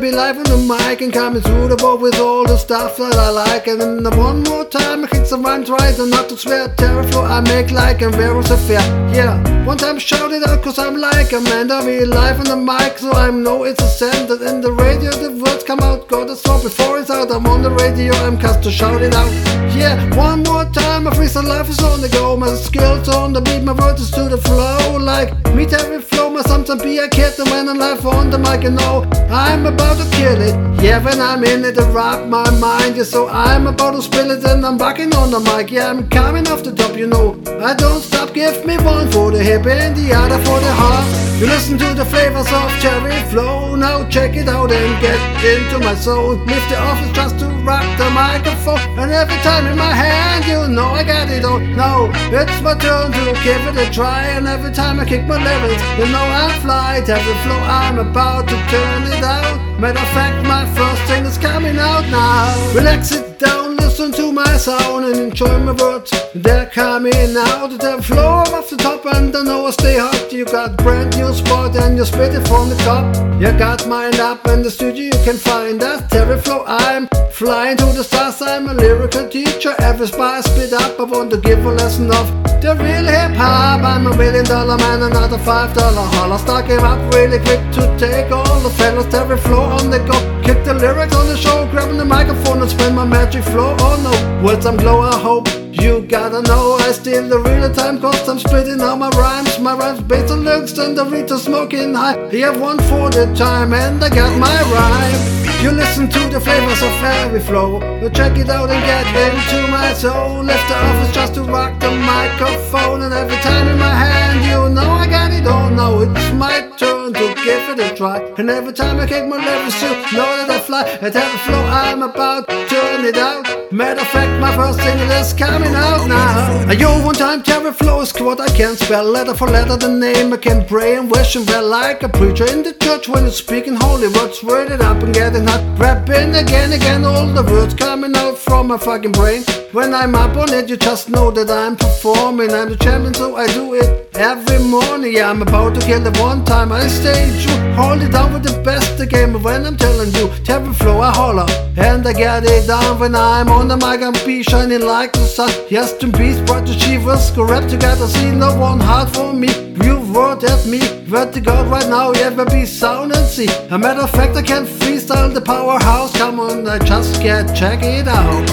Be live on the mic and coming through the boat with all the stuff that I like. And then the one more time, I kick some rhymes right and not to swear. Terror I make like and very fair. Yeah, one time shout it out cause I'm like a man. I be live on the mic, so I know it's a send that in the radio the words come out. Got a song before it's out. I'm on the radio, I'm cast to shout it out. Yeah, one more time, my freestyle life is on the go. My skills on the beat, my words is to the flow. Like me, every flow, my sometimes be a kid. And when I'm live on the mic, you know I'm about to kill it. Yeah, when I'm in it, I rock my mind. Yeah, so I'm about to spill it and I'm backing on the mic. Yeah, I'm coming off the top, you know. I don't stop, give me one for the hip and the other for the heart. You listen to the flavors of cherry flow. Now check it out and get into my soul. Lift the office just to rock the microphone. And every time in my you know got it it's my turn to give it a try. And every time I kick my lyrics, you know I fly. Every flow I'm about to turn it out. Matter of fact, my first thing is coming out now. Relax it down, listen to my sound and enjoy my words. They're coming out. of The floor off the top and I know I stay hot. You got brand new spot and you spit it from the top. You got mine up in the studio. You can find that Terry flow. I'm flying to the stars. I'm a lyrical teacher. Every spot I spit up, I want to give a lesson of the real hip hop. I'm a million dollar man, another five dollar holler. Stuck him up really quick to take all the fellas. Terry flow on the go. Lyrics on the show, grabbing the microphone and spin my magic flow. Oh no, words I'm glow. I hope you gotta know I steal the real time cause I'm spitting out my rhymes. My rhymes based on looks and the Rita smoking high. You have one for the time and I got my rhyme. You listen to the flavors of every flow. You check it out and get into my soul. Left the office just to rock the microphone. And every time in my hand, you know I got it all. Now it's my turn to give it a try. And every time I kick my lyrics, you know that I fly. At every flow, I'm about to turn it out. Matter of fact, my first single is coming out now. Yo, one time, Terry Flow is what I can spell. Letter for letter, the name I can pray and wish and well like a preacher in the church when he's speaking holy words. Word it up and getting hot. Rapping again, again, all the words coming out from my fucking brain. When I'm up on it, you just know that I'm performing. I'm the champion, so I do it every morning. Yeah, I'm about to kill it one time. I stay true, hold it down with the best the game. But when I'm telling you, Terry Flow, I holler. And I get it down when I'm on the mic, I'm be shining like the sun. Yes, to peace, bright achievers, go rap together, see no one hard for me. You word at me, word to God right now, yeah, be sound and see. A matter of fact, I can freestyle the powerhouse. Come on, I just get check it out.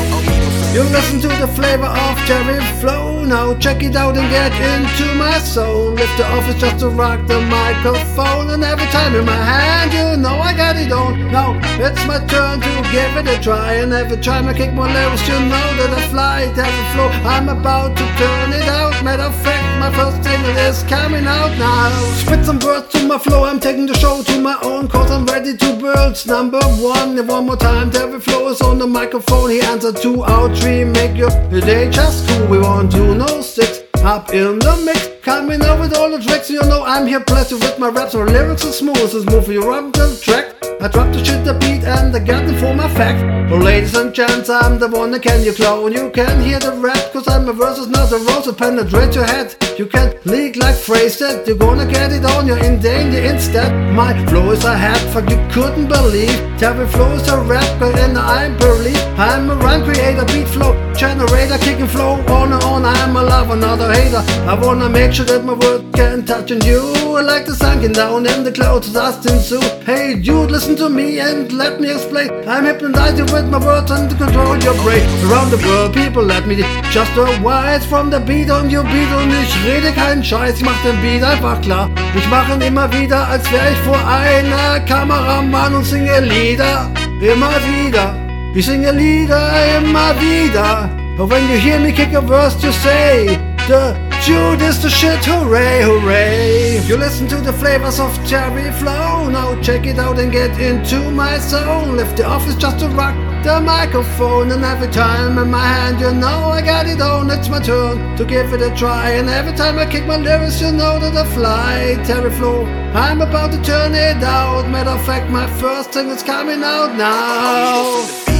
You listen to the flavor of Terry Flow. Now check it out and get into my soul. Lift the office just to rock the microphone. And every time in my hand, you know I got it on. Now it's my turn to give it a try. And every time I kick my lyrics, you know that I fly. Terry Flow, I'm about to turn it out. Matter of fact, my first single is coming out now. Spit some words to my flow. I'm taking the show to my own cause I'm ready to build. Number one, and one more time, Terry Flow is on the microphone. He answered two out three. Make your day just cool. We want to know six up in the mix. Coming up with all the tricks, you know I'm here blessed with my raps. My lyrics are smooth as move you up the track. I drop the shit, the beat, and I got them for my fact. Oh, ladies and gents, I'm the one that can you clone. You can hear the rap, cause I'm a versus, not a rose that penetrate your head. You can't leak like phrase that you're gonna get it on, you're in danger instead. My flow is a hat, fuck you couldn't believe. Terry flow is a rap, and I'm believe. I'm a rhyme creator, beat flow generator, kicking flow on and on. I'm a lover, not a hater. I wanna make sure that my words can touch on you. I like the sunken down and the clouds dust ensue. Hey, dude, listen to me and let me explain. I'm hypnotized you with my words and to control your brain. Around the world, people let me just a wise from the beat on your beat und ich rede keinen Scheiß, ich mach den Beat einfach klar. Ich mache ihn immer wieder, als wäre ich vor einer Kameramann und singe Lieder. Immer wieder. Ich singe Lieder immer wieder. But when you hear me kick a verse, you say, the Jude is the shit, hooray, hooray. You listen to the flavors of Cherry Flow. Now check it out and get into my soul. Left the office just to rock the microphone. And every time in my hand, you know I got it on. It's my turn to give it a try. And every time I kick my lyrics, you know that I fly. Terry Flow, I'm about to turn it out. Matter of fact, my first thing is coming out now.